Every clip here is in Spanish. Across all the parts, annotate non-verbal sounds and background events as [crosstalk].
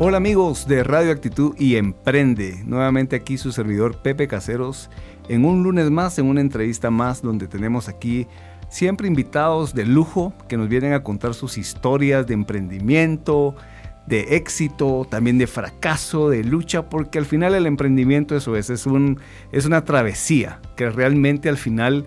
Hola amigos de Radio Actitud y Emprende. Nuevamente aquí su servidor Pepe Caseros en un lunes más, en una entrevista más donde tenemos aquí siempre invitados de lujo que nos vienen a contar sus historias de emprendimiento, de éxito, también de fracaso, de lucha, porque al final el emprendimiento eso es, es, un, es una travesía, que realmente al final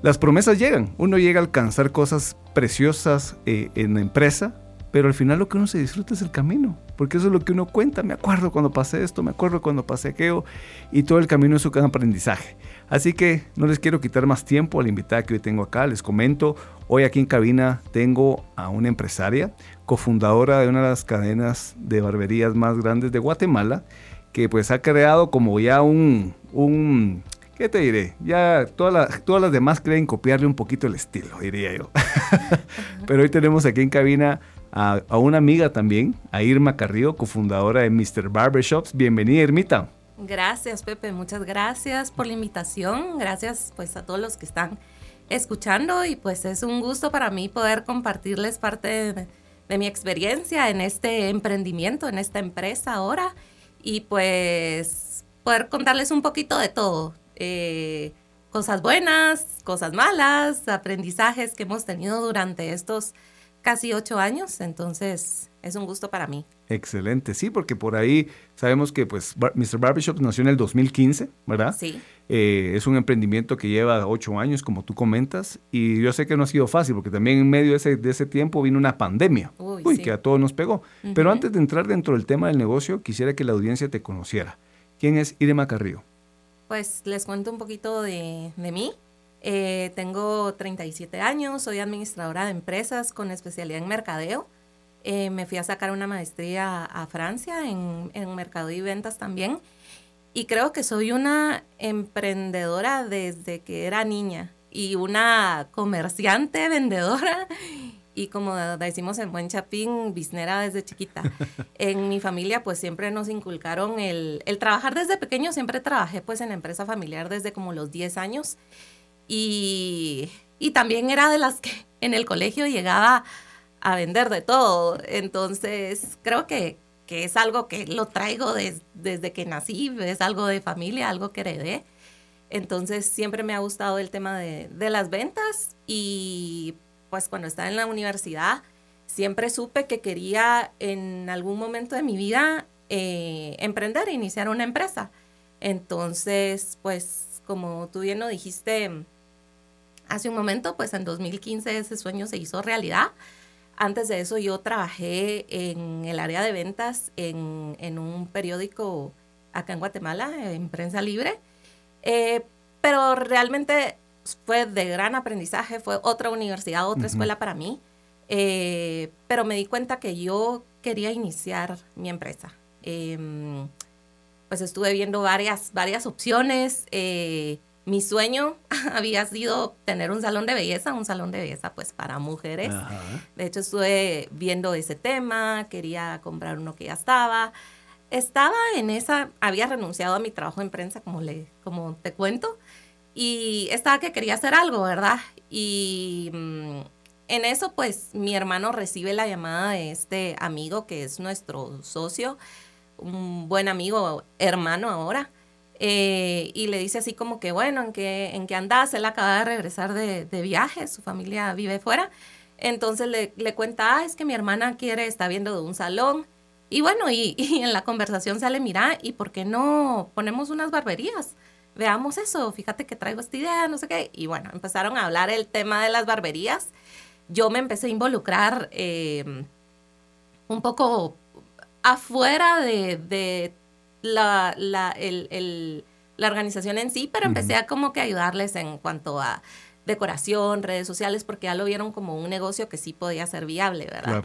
las promesas llegan, uno llega a alcanzar cosas preciosas eh, en la empresa, pero al final lo que uno se disfruta es el camino, porque eso es lo que uno cuenta. Me acuerdo cuando pasé esto, me acuerdo cuando pasé aquello, y todo el camino es un aprendizaje. Así que no les quiero quitar más tiempo a la invitada que hoy tengo acá. Les comento, hoy aquí en cabina tengo a una empresaria, cofundadora de una de las cadenas de barberías más grandes de Guatemala, que pues ha creado como ya un, un ¿qué te diré? Ya todas, todas las demás creen copiarle un poquito el estilo, diría yo. [laughs] Pero hoy tenemos aquí en cabina a, a, una amiga también, a Irma Carrillo, cofundadora de Mr. Barbershops. Bienvenida, Irmita. Gracias, Pepe. Muchas gracias por la invitación. Gracias pues a todos los que están escuchando y pues es un gusto para mí poder compartirles parte de, mi experiencia en este emprendimiento, en esta empresa ahora y pues poder contarles un poquito de todo. Eh, cosas buenas, cosas malas, aprendizajes que hemos tenido durante estos casi ocho años. Entonces, es un gusto para mí. Excelente, sí, porque por ahí sabemos que pues Mr. Barbershop nació en el 2015, ¿verdad? Sí. Eh, es un emprendimiento que lleva ocho años, como tú comentas, y yo sé que no ha sido fácil, porque también en medio de ese, de ese tiempo vino una pandemia, uy, que a todos nos pegó. Pero antes de entrar dentro del tema del negocio, quisiera que la audiencia te conociera. ¿Quién es Irema Carrillo? Pues les cuento un poquito de, de mí. Eh, tengo 37 años, soy administradora de empresas con especialidad en mercadeo. Eh, me fui a sacar una maestría a Francia en, en, mercado y ventas también. Y creo que soy una emprendedora desde que era niña y una comerciante, [laughs] vendedora y como decimos en buen chapín, biznera desde chiquita. [laughs] En mi familia pues siempre nos inculcaron el, el trabajar desde pequeño, siempre trabajé pues en empresa familiar desde como los 10 años y, y también era de las que [laughs] en el colegio llegaba a vender de todo. Entonces, creo que, que es algo que lo traigo desde que nací, es algo de familia, algo que heredé. Entonces, siempre me ha gustado el tema de, de las ventas y pues cuando estaba en la universidad, siempre supe que quería en algún momento de mi vida eh, emprender, iniciar una empresa. Entonces, pues como tú bien lo dijiste hace un momento, pues en 2015 ese sueño se hizo realidad. Antes de eso yo trabajé en el área de ventas en, en un periódico acá en Guatemala, en prensa libre, eh, pero realmente fue de gran aprendizaje, fue otra universidad, otra escuela para mí, eh, pero me di cuenta que yo quería iniciar mi empresa. Eh, pues estuve viendo varias, varias opciones. Eh, mi sueño [laughs] había sido tener un salón de belleza, un salón de belleza pues para mujeres. De hecho estuve viendo ese tema, quería comprar uno que ya estaba. Estaba en esa, había renunciado a mi trabajo en prensa, como, le, como te cuento, y estaba que quería hacer algo, ¿verdad? Y mm, en eso pues mi hermano recibe la llamada de este amigo que es nuestro socio, un buen amigo, hermano ahora eh, y le dice así como que, bueno, ¿en qué, en qué? Él acaba de regresar de, de viaje, su familia vive fuera. Entonces le, le, cuenta, ah, es que mi hermana quiere, está viendo de un salón. Y bueno, y, [laughs] y, en la conversación sale, mira, ¿y por qué no ponemos unas barberías? Veamos eso, fíjate que traigo esta idea, no sé qué. Y bueno, empezaron a hablar el tema de las barberías. Yo me empecé a involucrar eh, un poco afuera de, de la, la, el, el, la organización en sí, pero empecé a como que ayudarles en cuanto a decoración, redes sociales, porque ya lo vieron como un negocio que sí podía ser viable, ¿verdad?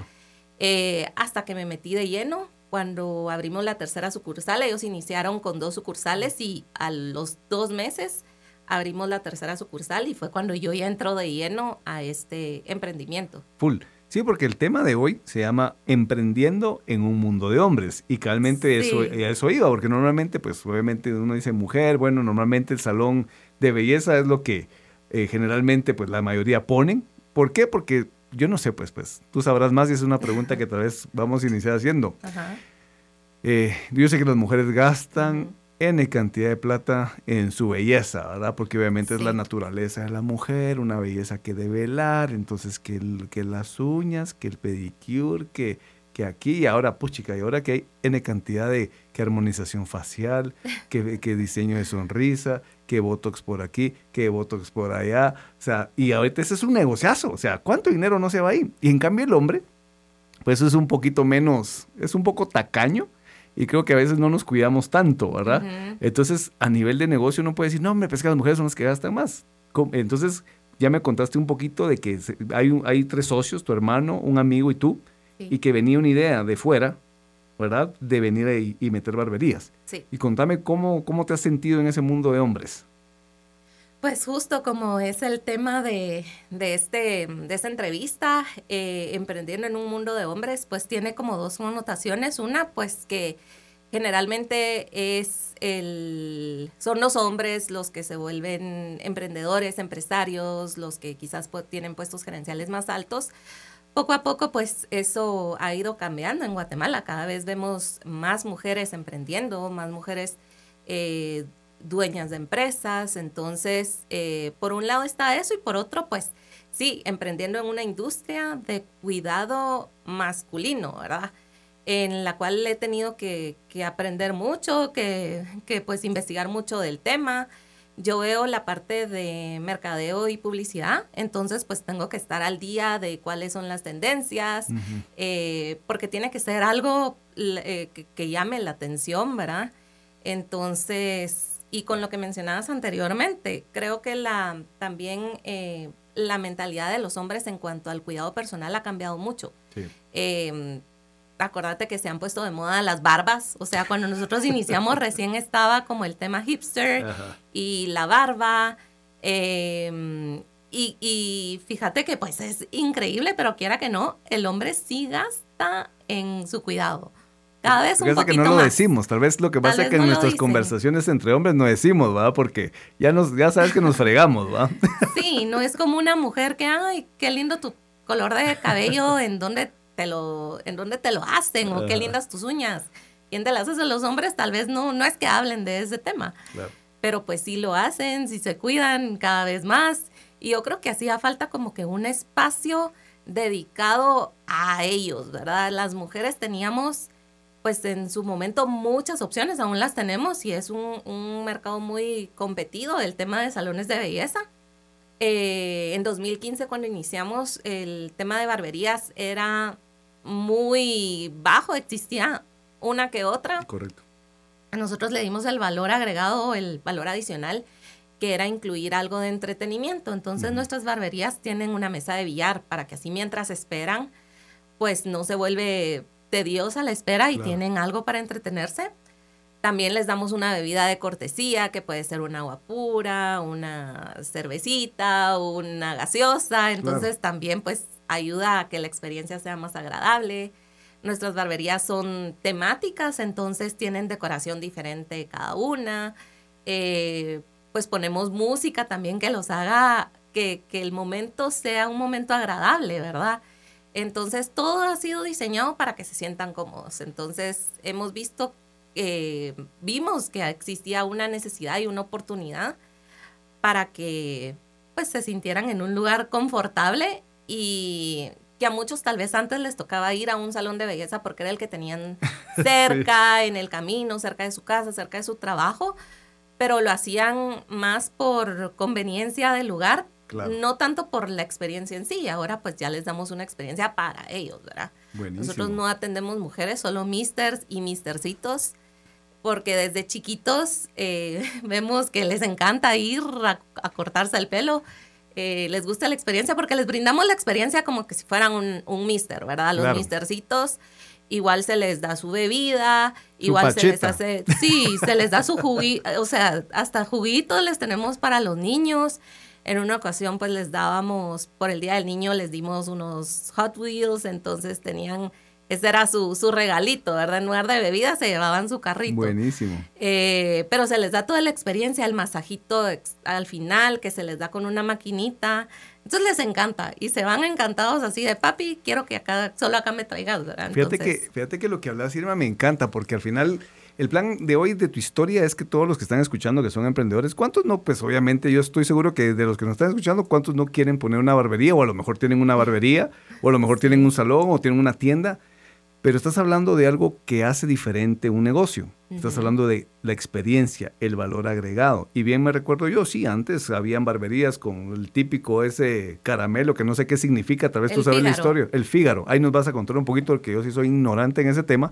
Eh, hasta que me metí de lleno, cuando abrimos la tercera sucursal, ellos iniciaron con dos sucursales y a los dos meses abrimos la tercera sucursal y fue cuando yo ya entro de lleno a este emprendimiento. Full. Sí, porque el tema de hoy se llama Emprendiendo en un mundo de hombres. Y realmente eso, eso iba, porque normalmente, pues obviamente uno dice mujer, bueno, normalmente el salón de belleza es lo que eh, generalmente pues la mayoría ponen. ¿Por qué? Porque yo no sé, pues, pues, tú sabrás más y es una pregunta que tal vez vamos a iniciar haciendo. Eh, yo sé que las mujeres gastan N cantidad de plata en su belleza, ¿verdad? Porque obviamente es la naturaleza de la mujer, una belleza que debe velar, entonces que, que las uñas, que el pedicure, que, que aquí y ahora, puchica, y ahora que hay N cantidad de que armonización facial, que, que diseño de sonrisa, que Botox por aquí, que Botox por allá, o sea, y ahorita ese es un negociazo, o sea, ¿cuánto dinero no se va ahí? Y en cambio el hombre, pues es un poquito menos, es un poco tacaño, y creo que a veces no nos cuidamos tanto, ¿verdad? Entonces, a nivel de negocio uno puede decir, no, me parece que las mujeres son las que gastan más. Entonces, ya me contaste un poquito de que hay, hay tres socios, tu hermano, un amigo y tú, y que venía una idea de fuera, ¿verdad? De venir y, meter barberías. Sí. Y contame cómo, cómo te has sentido en ese mundo de hombres. Pues justo como es el tema de, de, este, de esta entrevista, eh, emprendiendo en un mundo de hombres, pues tiene como dos connotaciones. Una, pues que generalmente es el, son los hombres los que se vuelven emprendedores, empresarios, los que quizás tienen puestos gerenciales más altos. Poco a poco, pues eso ha ido cambiando en Guatemala. Cada vez vemos más mujeres emprendiendo, más mujeres eh, dueñas de empresas. Entonces, eh, por un lado está eso y por otro, pues sí, emprendiendo en una industria de cuidado masculino, ¿verdad? En la cual he tenido que, aprender mucho, que, que, pues investigar mucho del tema. Yo veo la parte de mercadeo y publicidad, entonces pues tengo que estar al día de cuáles son las tendencias, eh, porque tiene que ser algo eh, que, que llame la atención, ¿verdad? Entonces, y con lo que mencionabas anteriormente, creo que la, también eh, la mentalidad de los hombres en cuanto al cuidado personal ha cambiado mucho. Sí. Acordate que se han puesto de moda las barbas, o sea, cuando nosotros iniciamos [laughs] recién estaba como el tema hipster y la barba. Em, y, y, fíjate que pues es increíble, pero quiera que no, el hombre sí gasta en su cuidado. Cada vez un poquito que no lo decimos, tal vez lo que pasa es que en nuestras conversaciones entre hombres no decimos, ¿verdad? Porque ya nos ya sabes que nos fregamos, ¿va? Sí, no es como una mujer que, ay, qué lindo tu color de cabello, en dónde te lo en dónde te lo hacen o qué lindas tus uñas. ¿Quién te las hace? Los hombres tal vez no no es que hablen de ese tema. Pero pues sí lo hacen, sí se cuidan cada vez más y yo creo que hacía falta como que un espacio dedicado a ellos, ¿verdad? Las mujeres teníamos pues en su momento muchas opciones, aún las tenemos y es un, mercado muy competido el tema de salones de belleza. Eh, en 2015 cuando iniciamos el tema de barberías era muy bajo, existía una que otra. Correcto. Nosotros le dimos el valor agregado, el valor adicional, que era incluir algo de entretenimiento. Entonces nuestras barberías tienen una mesa de billar para que así mientras esperan, pues no se vuelve tediosa la espera y tienen algo para entretenerse. También les damos una bebida de cortesía, que puede ser un agua pura, una cervecita, una gaseosa. Entonces también pues ayuda a que la experiencia sea más agradable. Nuestras barberías son temáticas, entonces tienen decoración diferente cada una. Eh, pues ponemos música también que los haga, que, el momento sea un momento agradable, ¿verdad? Entonces, todo ha sido diseñado para que se sientan cómodos. Entonces, hemos visto, eh, vimos que existía una necesidad y una oportunidad para que pues se sintieran en un lugar confortable y que a muchos tal vez antes les tocaba ir a un salón de belleza porque era el que tenían [laughs] cerca, en el camino, cerca de su casa, cerca de su trabajo, pero lo hacían más por conveniencia del lugar no tanto por la experiencia en sí, ahora pues ya les damos una experiencia para ellos, ¿verdad? Nosotros no atendemos mujeres, solo misters y mistercitos, porque desde chiquitos eh, [laughs] vemos que les encanta ir a, cortarse el pelo. Eh, les gusta la experiencia porque les brindamos la experiencia como que si fueran un, un mister, ¿verdad? Los mistercitos igual se les da su bebida, igual se les hace, sí, se les da su juguito, o sea, hasta juguitos les tenemos para los niños. En una ocasión pues les dábamos, por el Día del Niño les dimos unos Hot Wheels, entonces tenían, ese era su, su regalito, ¿verdad? En lugar de bebida se llevaban su carrito. Buenísimo. Eh, pero se les da toda la experiencia, el masajito al final, que se les da con una maquinita. Entonces les encanta y se van encantados así de papi, quiero que acá, solo acá me traigas, ¿verdad? Fíjate, que, fíjate que lo que hablas, Irma, me encanta porque al final el plan de hoy de tu historia es que todos los que están escuchando que son emprendedores, ¿cuántos no? Pues obviamente yo estoy seguro que de los que nos están escuchando, ¿cuántos no quieren poner una barbería o a lo mejor tienen una barbería o a lo mejor tienen un salón o tienen una tienda? Pero estás hablando de algo que hace diferente un negocio. Estás hablando de la experiencia, el valor agregado. Y bien me recuerdo yo, sí, antes habían barberías con el típico ese caramelo que no sé qué significa, tal vez tú sabes la historia. El Fígaro. Ahí nos vas a contar un poquito porque yo sí soy ignorante en ese tema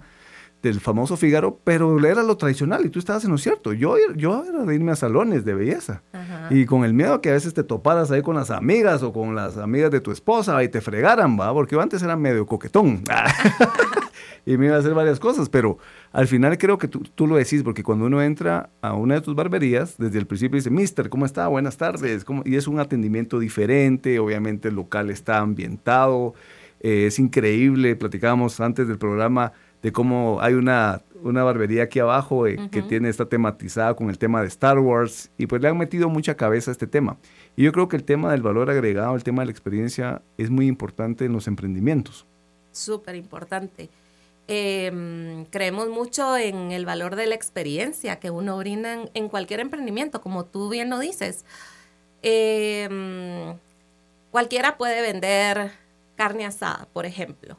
del famoso Fígaro, pero era lo tradicional y tú estabas en lo cierto. Yo, yo era de irme a salones de belleza y con el miedo que a veces te toparas ahí con las amigas o con las amigas de tu esposa y te fregaran, ¿va? Porque yo antes era medio coquetón [laughs] y me iba a hacer varias cosas, pero al final creo que tú, tú, lo decís, porque cuando uno entra a una de tus barberías, desde el principio dice, Mister, ¿cómo está? Buenas tardes. ¿Cómo? Y es un atendimiento diferente, obviamente el local está ambientado, eh, es increíble, platicábamos antes del programa de cómo hay una, una barbería aquí abajo eh, que tiene, está tematizada con el tema de Star Wars y pues le han metido mucha cabeza a este tema. Y yo creo que el tema del valor agregado, el tema de la experiencia es muy importante en los emprendimientos. Súper importante. Em, creemos mucho en el valor de la experiencia que uno brinda en, cualquier emprendimiento, como tú bien lo dices. Em, cualquiera puede vender carne asada, por ejemplo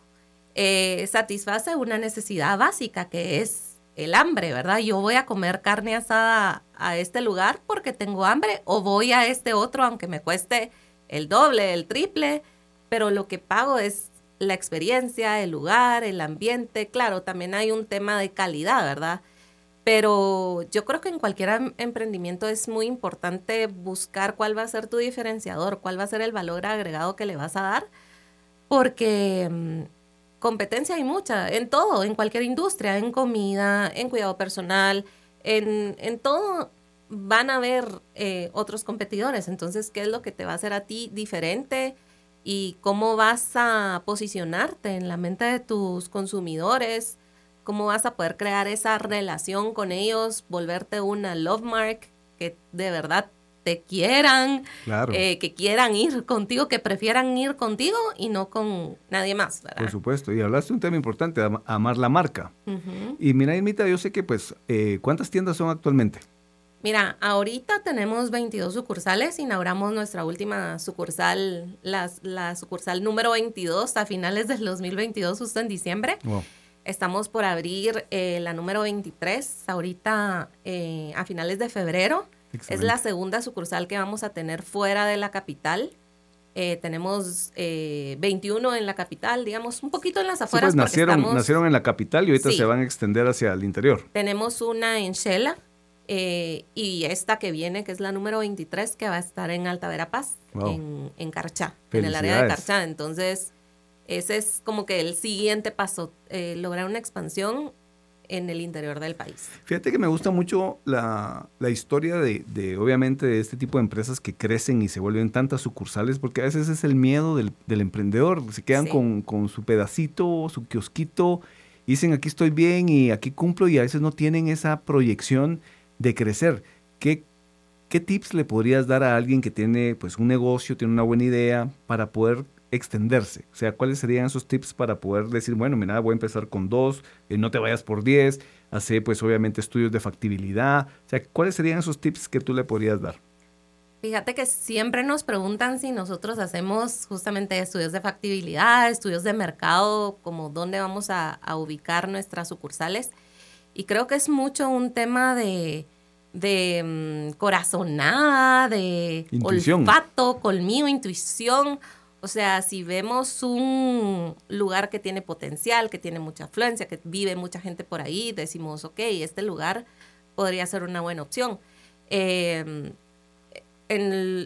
eh, satisface una necesidad básica que es el hambre, ¿verdad? Yo voy a comer carne asada a este lugar porque tengo hambre o voy a este otro aunque me cueste el doble, el triple, pero lo que pago es la experiencia, el lugar, el ambiente. Claro, también hay un tema de calidad, ¿verdad? Pero yo creo que en cualquier em, emprendimiento es muy importante buscar cuál va a ser tu diferenciador, cuál va a ser el valor agregado que le vas a dar, porque mm, competencia hay mucha, en todo, en cualquier industria, en comida, en cuidado personal, en, en todo van a haber eh, otros competidores. Entonces, ¿qué es lo que te va a hacer a ti diferente? ¿Y cómo vas a posicionarte en la mente de tus consumidores? ¿Cómo vas a poder crear esa relación con ellos, volverte una love mark que de verdad te quieran, eh, que quieran ir contigo, que prefieran ir contigo y no con nadie más. Por supuesto, y hablaste de un tema importante, amar la marca. Y mira, Imita, yo sé que pues, eh, ¿cuántas tiendas son actualmente? Mira, ahorita tenemos 22 sucursales, inauguramos nuestra última sucursal, la, la sucursal número 22 a finales del 2022, justo en diciembre. Estamos por abrir eh, la número 23 ahorita a finales de febrero. Es la segunda sucursal que vamos a tener fuera de la capital. Eh, tenemos eh, 21 en la capital, digamos, un poquito en las afueras. Sí, pues nacieron, nacieron en la capital y ahorita se van a extender hacia el interior. Tenemos una en Shela eh, y esta que viene, que es la número 23, que va a estar en Alta Verapaz, en, en Carchá, en el área de Carchá. Entonces, ese es como que el siguiente paso, eh, lograr una expansión en el interior del país. Fíjate que me gusta mucho la, historia de, obviamente, de este tipo de empresas que crecen y se vuelven tantas sucursales, porque a veces es el miedo del, emprendedor. Se quedan con, su pedacito, su kiosquito, y dicen aquí estoy bien y aquí cumplo, y a veces no tienen esa proyección de crecer. ¿Qué, qué tips le podrías dar a alguien que tiene pues, un negocio, tiene una buena idea, para poder extenderse? O sea, ¿cuáles serían esos tips para poder decir, bueno, mira, voy a empezar con dos, eh, no te vayas por diez, hacer pues obviamente estudios de factibilidad? O sea, ¿cuáles serían esos tips que tú le podrías dar? Fíjate que siempre nos preguntan si nosotros hacemos justamente estudios de factibilidad, estudios de mercado, como dónde vamos a, ubicar nuestras sucursales. Y creo que es mucho un tema de, de mm, corazonada, de olfato, colmillo, intuición. O sea, si vemos un lugar que tiene potencial, que tiene mucha afluencia, que vive mucha gente por ahí, decimos, ok, este lugar podría ser una buena opción. Em,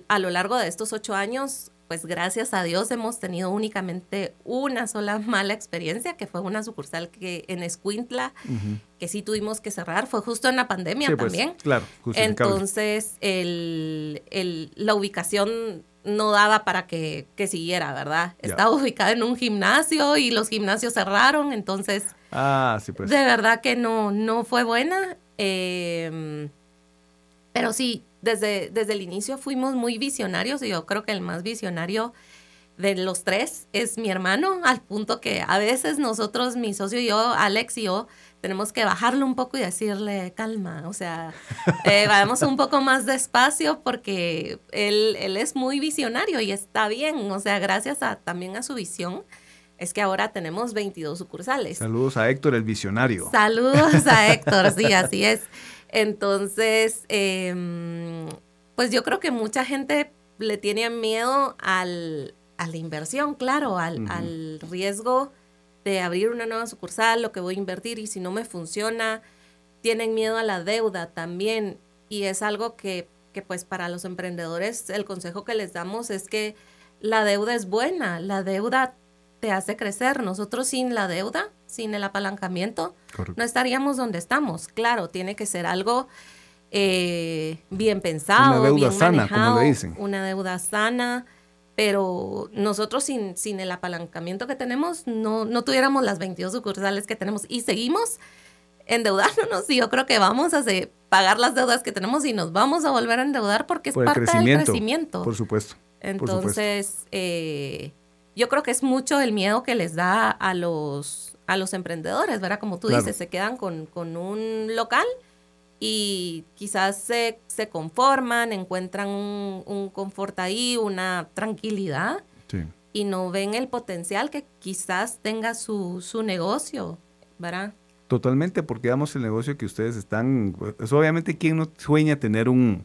a lo largo de estos ocho años pues gracias a Dios hemos tenido únicamente una sola [laughs] mala experiencia, que fue una sucursal que en Escuintla, que sí tuvimos que cerrar, fue justo en la pandemia Sí, pues, también. claro, justificable. Entonces, el, el- la ubicación no daba para que, que siguiera, ¿verdad? Estaba ubicada en un gimnasio y los gimnasios cerraron, entonces Ah, sí, pues. de verdad que no, no fue buena. eh, pero sí, desde, desde el inicio fuimos muy visionarios y yo creo que el más visionario de los tres es mi hermano, al punto que a veces nosotros, mi socio y yo, Alex y yo, tenemos que bajarlo un poco y decirle, calma, o sea, [laughs] eh, vamos un poco más despacio porque él, él es muy visionario y está bien, o sea, gracias a, también a su visión, es que ahora tenemos 22 sucursales. Saludos a Héctor, el visionario. Saludos a Héctor, sí, [laughs] así es. Entonces, em, pues yo creo que mucha gente le tiene miedo al, a la inversión, claro, al, al riesgo de abrir una nueva sucursal, lo que voy a invertir y si no me funciona, tienen miedo a la deuda también. Y es algo que, que pues para los emprendedores el consejo que les damos es que la deuda es buena, la deuda te hace crecer. Nosotros sin la deuda, sin el apalancamiento, Correcto. no estaríamos donde estamos. Claro, tiene que ser algo eh, bien pensado. Una deuda bien sana, como le dicen. Una deuda sana, pero nosotros sin, sin el apalancamiento que tenemos, no, no tuviéramos las 22 sucursales que tenemos y seguimos endeudándonos y yo creo que vamos a pagar las deudas que tenemos y nos vamos a volver a endeudar porque es Por parte crecimiento. del crecimiento. Por supuesto. supuesto. Entonces, eh, yo creo que es mucho el miedo que les da a los, a los emprendedores, ¿verdad? Como tú Claro. dices, se quedan con, con un local y quizás se, se conforman, encuentran un, un confort ahí, una tranquilidad Sí. y no ven el potencial que quizás tenga su, su negocio, ¿verdad? Totalmente, porque damos el negocio que ustedes están, pues obviamente quién no sueña tener un,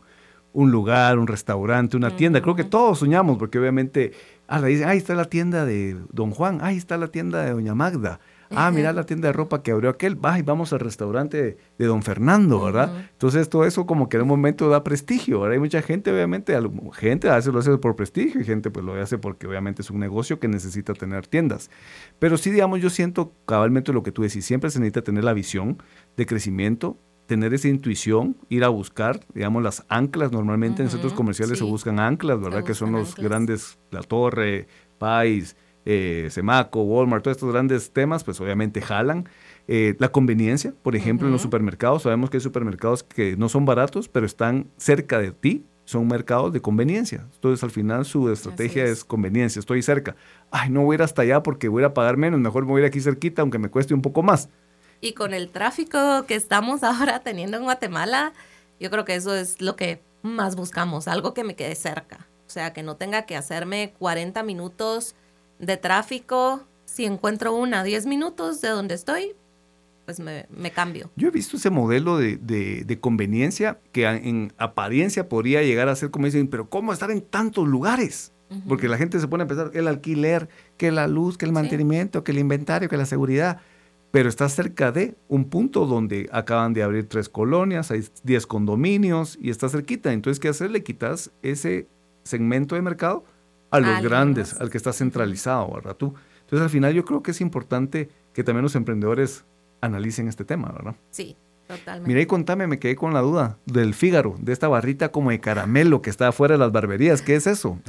un lugar, un restaurante, una tienda. Creo que todos soñamos, porque obviamente, ah, dicen, ahí está la tienda de Don Juan, ahí está la tienda de Doña Magda. Ah, mira la tienda de ropa que abrió aquel, va y vamos al restaurante de Don Fernando, ¿verdad? Entonces todo eso como que en un momento da prestigio, ¿verdad? Hay mucha gente, obviamente, gente a veces lo hace por prestigio y gente pues lo hace porque obviamente es un negocio que necesita tener tiendas. Pero sí, digamos, yo siento cabalmente lo que tú decís, siempre se necesita tener la visión de crecimiento, tener esa intuición, ir a buscar, digamos, las anclas. Normalmente en centros comerciales se buscan anclas, ¿verdad? que son los anclas. grandes, La Torre, Pais, eh, Semaco, Walmart, todos estos grandes temas, pues obviamente jalan. Eh, la conveniencia, por ejemplo, en los supermercados, sabemos que hay supermercados que no son baratos, pero están cerca de ti, son mercados de conveniencia. Entonces, al final, su estrategia es. es. conveniencia. Estoy cerca. Ay, no voy a ir hasta allá porque voy a pagar menos. Mejor me voy a ir aquí cerquita, aunque me cueste un poco más. Y con el tráfico que estamos [laughs] ahora teniendo en Guatemala, yo creo que eso es lo que más buscamos, algo que me quede cerca. O sea, que no tenga que hacerme 40 minutos de tráfico. Si encuentro una 10 minutos de donde estoy, pues me, me cambio. Yo he visto ese modelo de, de- de conveniencia que a- en apariencia podría llegar a ser como dicen, pero ¿cómo estar en tantos lugares? Porque la gente se pone a pensar el alquiler, que la luz, que el Sí. mantenimiento, que el inventario, que la seguridad. Pero está cerca de un punto donde acaban de abrir tres colonias, hay 10 condominios y está cerquita. Entonces, ¿qué hacer? Le quitas ese segmento de mercado a los A grandes, al que está centralizado, ¿verdad? Tú. Entonces, al final yo creo que es importante que también los emprendedores analicen este tema, ¿verdad? Sí, totalmente. Mira y contame, me quedé con la duda del Fígaro, de esta barrita como de caramelo que está afuera de las barberías. ¿Qué es eso?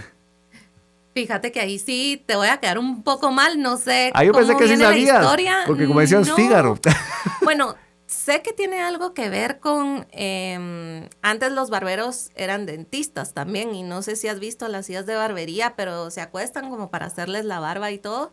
Fíjate que ahí sí te voy a quedar un poco mal, no sé Ah, yo cómo pensé que sí la sabías. historia. Porque como decías, No. Fígaro. Bueno, sé que tiene algo que ver con... em, antes los barberos eran dentistas también y no sé si has visto las sillas de barbería, pero se acuestan como para hacerles la barba y todo.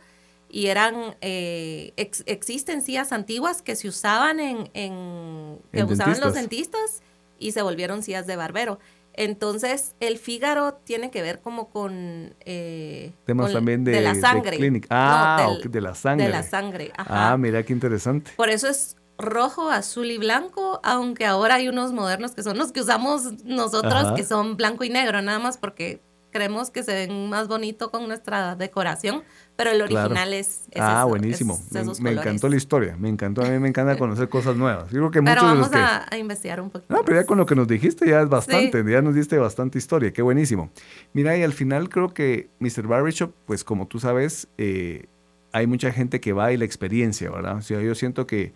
Y eran... eh, ex- existen sillas antiguas que se usaban en... en- que En usaban los dentistas. y se volvieron sillas de barbero. Entonces, el Fígaro tiene que ver como con... eh, Temas con- también de, de la de sangre. No, Ah, del- ok, de la sangre. De la sangre, ajá. Ah, mira qué interesante. Por eso es rojo, azul y blanco, aunque ahora hay unos modernos que son los que usamos nosotros, Ajá. que son blanco y negro, nada más porque creemos que se ven más bonito con nuestra decoración, pero el original es, Ah, buenísimo. me, encantó la historia, me encantó, a mí me encanta [laughs] conocer cosas nuevas. Yo creo que pero vamos a, investigar un poquito. No, pero ya con lo que nos dijiste ya es bastante, ya nos diste bastante historia, qué buenísimo. Mira, y al final creo que Mr. Barbershop, pues como tú sabes, eh, hay mucha gente que va y la experiencia, ¿verdad? O sea, yo siento que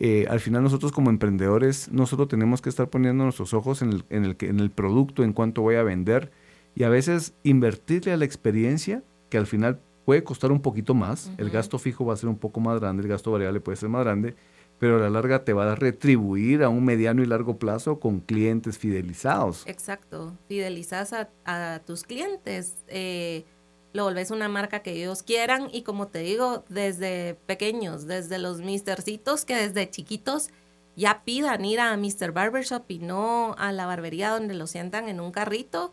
eh, al final nosotros como emprendedores, nosotros tenemos que estar poniendo nuestros ojos en el, en el, en el producto, en cuánto voy a vender y a veces invertirle a la experiencia, que al final puede costar un poquito más, el gasto fijo va a ser un poco más grande, el gasto variable puede ser más grande, pero a la larga te va a retribuir a un mediano y largo plazo con clientes fidelizados. Exacto, fidelizas a, a tus clientes. Eh, lo volvés una marca que ellos quieran y como te digo, desde pequeños, desde los mistercitos que desde chiquitos ya pidan ir a Mr. Barbershop y no a la barbería donde lo sientan en un carrito,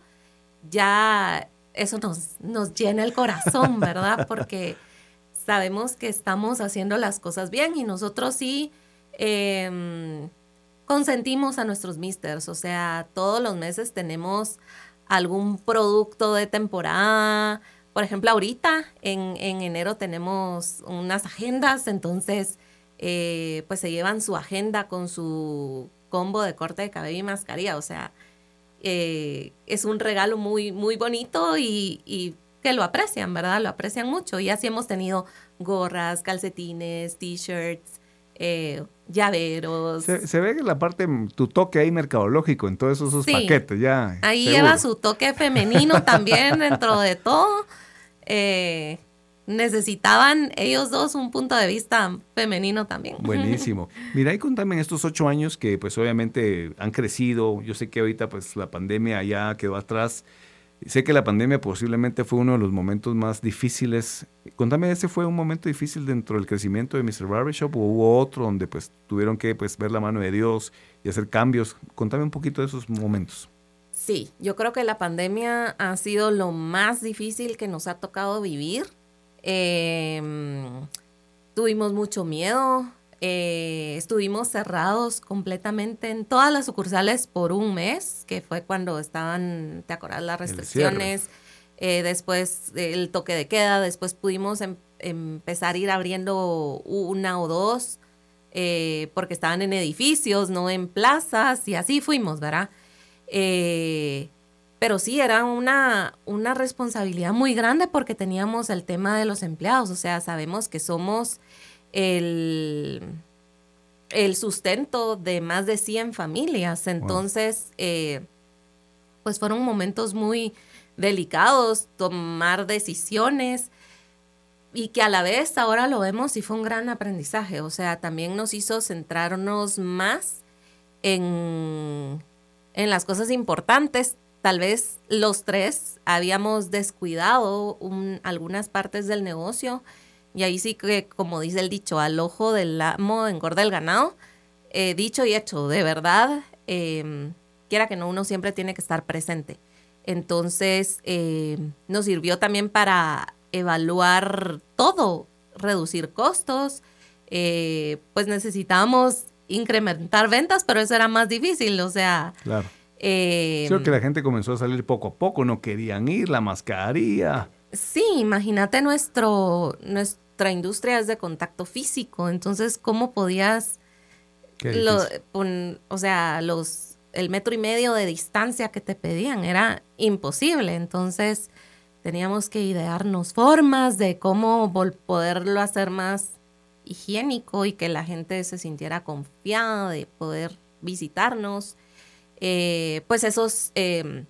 ya eso nos, nos llena el corazón, [laughs] ¿verdad? Porque sabemos que estamos haciendo las cosas bien y nosotros sí em, consentimos a nuestros misters, o sea, todos los meses tenemos algún producto de temporada, por ejemplo, ahorita en, enero tenemos unas agendas, entonces eh, pues se llevan su agenda con su combo de corte de cabello y mascarilla. O sea, eh, es un regalo muy, muy bonito y, que lo aprecian, ¿verdad? Lo aprecian mucho. Y así hemos tenido gorras, calcetines, t-shirts, eh, llaveros. Se, ve que la parte, tu toque ahí mercadológico en todos esos paquetes, ya. Ahí lleva su toque femenino también dentro de todo. Eh, necesitaban ellos dos un punto de vista femenino también. Buenísimo. [laughs] Mira, y contame en estos ocho años que pues obviamente han crecido. Yo sé que ahorita pues la pandemia ya quedó atrás. Sé que la pandemia posiblemente fue uno de los momentos más difíciles. Contame, ¿ese fue un momento difícil dentro del crecimiento de Mr. Barbershop o hubo otro donde pues tuvieron que pues ver la mano de Dios y hacer cambios? Contame un poquito de esos momentos. Sí, yo creo que la pandemia ha sido lo más difícil que nos ha tocado vivir. Em, tuvimos mucho miedo, eh, estuvimos cerrados completamente en todas las sucursales por un mes, que fue cuando estaban, ¿te acuerdas? Las restricciones, eh, después el toque de queda, después pudimos em, empezar a ir abriendo una o dos, eh, porque estaban en edificios, no en plazas, y así fuimos, ¿verdad? Eh, pero sí, era una, una responsabilidad muy grande porque teníamos el tema de los empleados. O sea, sabemos que somos el, el sustento de más de 100 familias. Entonces, eh, pues fueron momentos muy delicados, tomar decisiones y que a la vez ahora lo vemos y fue un gran aprendizaje. O sea, también nos hizo centrarnos más en en las cosas importantes. Tal vez los tres habíamos descuidado algunas partes del negocio y ahí sí que, como dice el dicho, al ojo del amo engorda el ganado. Eh, dicho y hecho, de verdad, em, quiera que no, uno siempre tiene que estar presente. Entonces, em, nos sirvió también para evaluar todo, reducir costos, eh, pues necesitábamos incrementar ventas, pero eso era más difícil, o sea... Claro. Eh, Creo que la gente comenzó a salir poco a poco, no querían ir, la mascarilla. Sí, imagínate nuestro, nuestra industria es de contacto físico, entonces, ¿cómo podías... o sea, los, el metro y medio de distancia que te pedían era imposible, entonces teníamos que idearnos formas de cómo poderlo hacer más higiénico y que la gente se sintiera confiada de poder visitarnos. Eh, pues esos, em,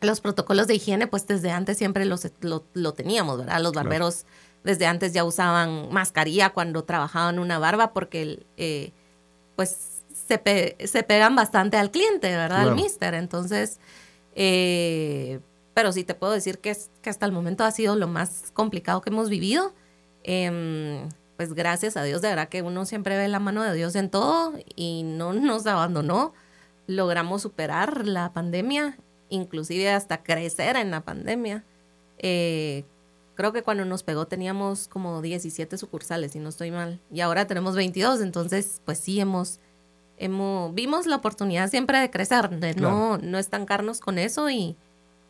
los protocolos de higiene, pues desde antes siempre los, lo, teníamos, ¿verdad? Los barberos desde antes ya usaban mascarilla cuando trabajaban una barba porque, eh, pues, se, se, pegan bastante al cliente, ¿verdad? Al mister. Entonces, eh, pero sí te puedo decir que, es, que hasta el momento ha sido lo más complicado que hemos vivido. Pues gracias a Dios, de verdad que uno siempre ve la mano de Dios en todo y no nos abandonó. Logramos superar la pandemia, inclusive hasta crecer en la pandemia. Eh, creo que cuando nos pegó teníamos como 17 sucursales, si no estoy mal, y ahora tenemos 22, entonces pues sí hemos, hemos vimos la oportunidad siempre de crecer, de no, no estancarnos con eso y,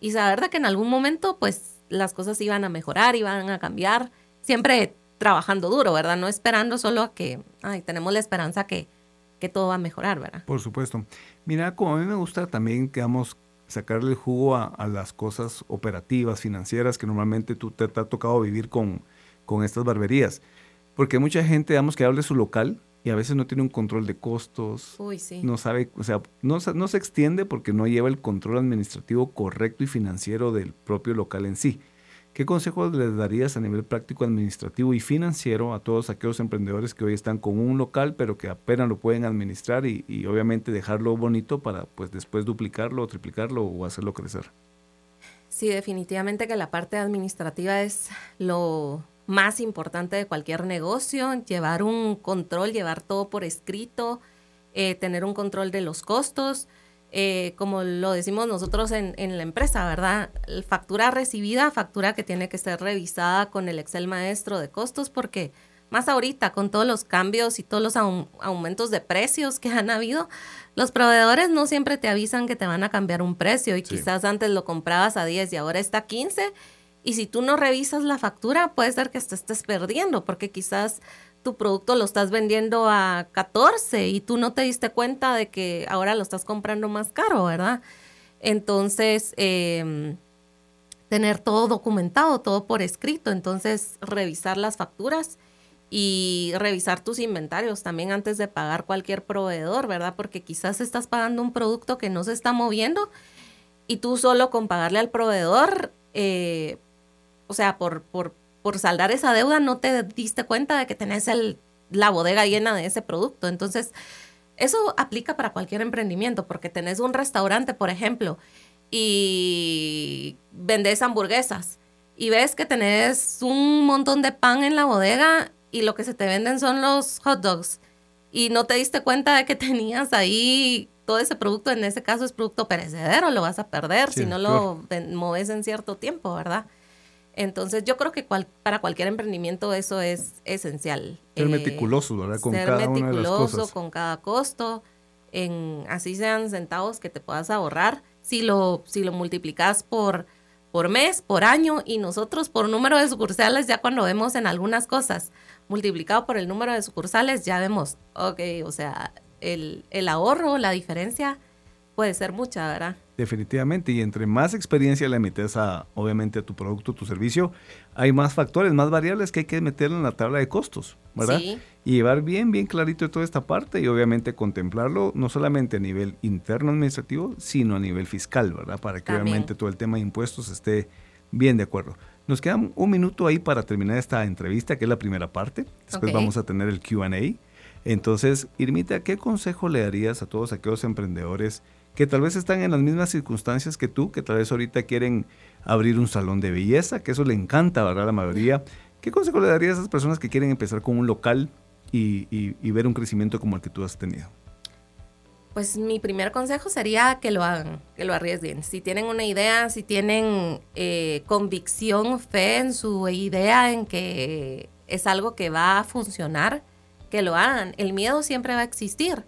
y saber de que en algún momento pues las cosas iban a mejorar, iban a cambiar, siempre trabajando duro, ¿verdad? No esperando solo a que, ay, tenemos la esperanza que, que todo va a mejorar, ¿verdad? Por supuesto. Mira, como a mí me gusta también, digamos, sacarle el jugo a, las cosas operativas, financieras, que normalmente tú te, ha tocado vivir con, con estas barberías. Porque mucha gente, digamos, que habla de su local y a veces no tiene un control de costos. Uy, sí. No sabe, o sea, no, no se extiende porque no lleva el control administrativo correcto y financiero del propio local en sí. ¿Qué consejos les darías a nivel práctico, administrativo y financiero a todos aquellos emprendedores que hoy están con un local, pero que apenas lo pueden administrar y, obviamente dejarlo bonito para pues después duplicarlo o triplicarlo o hacerlo crecer? Sí, definitivamente que la parte administrativa es lo más importante de cualquier negocio, llevar un control, llevar todo por escrito, eh, tener un control de los costos. Eh, como lo decimos nosotros en, la empresa, ¿verdad? Factura recibida, factura que tiene que ser revisada con el Excel maestro de costos, porque más ahorita con todos los cambios y todos los aumentos de precios que han habido, los proveedores no siempre te avisan que te van a cambiar un precio y quizás antes lo comprabas a 10 y ahora está a 15. Y si tú no revisas la factura, puede ser que te estés perdiendo, porque quizás tu producto lo estás vendiendo a 14 y tú no te diste cuenta de que ahora lo estás comprando más caro, ¿verdad? Entonces, em, tener todo documentado, todo por escrito, entonces revisar las facturas y revisar tus inventarios también antes de pagar cualquier proveedor, ¿verdad? Porque quizás estás pagando un producto que no se está moviendo y tú solo con pagarle al proveedor, eh, o sea, por, por por saldar esa deuda no te diste cuenta de que tenés el, la bodega llena de ese producto. Entonces, eso aplica para cualquier emprendimiento, porque tenés un restaurante, por ejemplo, y vendes hamburguesas y ves que tenés un montón de pan en la bodega y lo que se te venden son los hot dogs y no te diste cuenta de que [laughs] tenías ahí todo ese producto, en ese caso es producto perecedero, lo vas a perder si no lo moves en cierto tiempo, ¿verdad? Entonces yo creo que para cualquier emprendimiento eso es esencial. Ser eh, meticuloso, ¿verdad? Con ser cada meticuloso con cada costo, en así sean centavos que te puedas ahorrar. Si lo, si lo multiplicas por, por mes, por año y nosotros por número de sucursales, ya cuando vemos en algunas cosas multiplicado por el número de sucursales, ya vemos, ok, o sea, el, el ahorro, la diferencia puede ser mucha, ¿verdad? Definitivamente, y entre más experiencia le metes a, obviamente, a tu producto, tu servicio, hay más factores, más variables que hay que meter en la tabla de costos, ¿verdad? Sí. Y llevar bien, bien clarito toda esta parte y obviamente contemplarlo no solamente a nivel interno administrativo, sino a nivel fiscal, ¿verdad? Para que obviamente todo el tema de impuestos esté bien de acuerdo. Nos queda un minuto ahí para terminar esta entrevista, que es la primera parte. Después vamos a tener el QA. Entonces, Irmita, ¿qué consejo le darías a todos aquellos emprendedores que tal vez están en las mismas circunstancias que tú, que tal vez ahorita quieren abrir un salón de belleza, que eso le encanta, ¿verdad? La mayoría. ¿Qué consejo le darías a esas personas que quieren empezar con un local y, ver un crecimiento como el que tú has tenido? Pues mi primer consejo sería que lo hagan, que lo arriesguen. Si tienen una idea, si tienen eh, convicción, fe en su idea, en que es algo que va a funcionar, que lo hagan. El miedo siempre va a existir.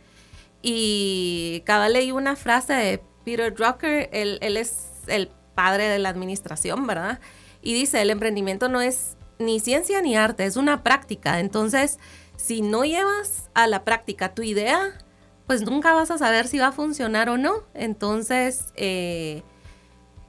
Y cada leí una frase de Peter Drucker, él, es el padre de la administración, ¿verdad? Y dice, el emprendimiento no es ni ciencia ni arte, es una práctica. Entonces, si no llevas a la práctica tu idea, pues nunca vas a saber si va a funcionar o no. Entonces, eh,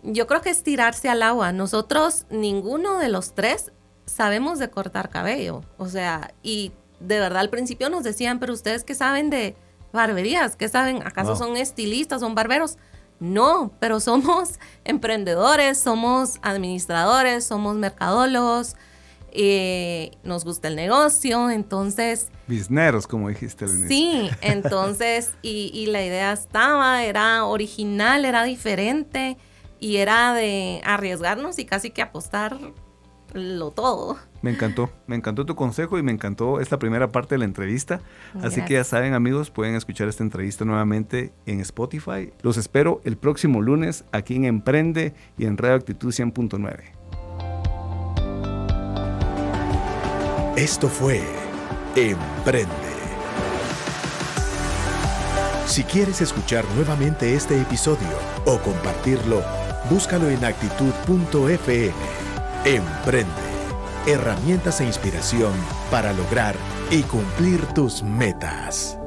yo creo que es tirarse al agua. Nosotros, ninguno de los tres, sabemos de cortar cabello. O sea, y de verdad al principio nos decían, pero ustedes que saben de barberías, ¿qué saben? ¿Acaso son estilistas, son barberos? No, pero [laughs] somos emprendedores, somos administradores, somos mercadólogos, eh, nos gusta el negocio, entonces... Bisneros, como dijiste al inicio. Sí, entonces, [laughs] y, y la idea estaba, era original, era diferente y era de arriesgarnos y casi que apostar lo todo. Me encantó, me encantó tu consejo y me encantó esta primera parte de la entrevista. Así que ya saben amigos, pueden escuchar esta entrevista nuevamente en Spotify. Los espero el próximo lunes aquí en Emprende y en Radio Actitud 100.9. Esto fue Emprende. Si quieres escuchar nuevamente este episodio o compartirlo, Búscalo en actitud.fm. Emprende. Herramientas e inspiración para lograr y cumplir tus metas.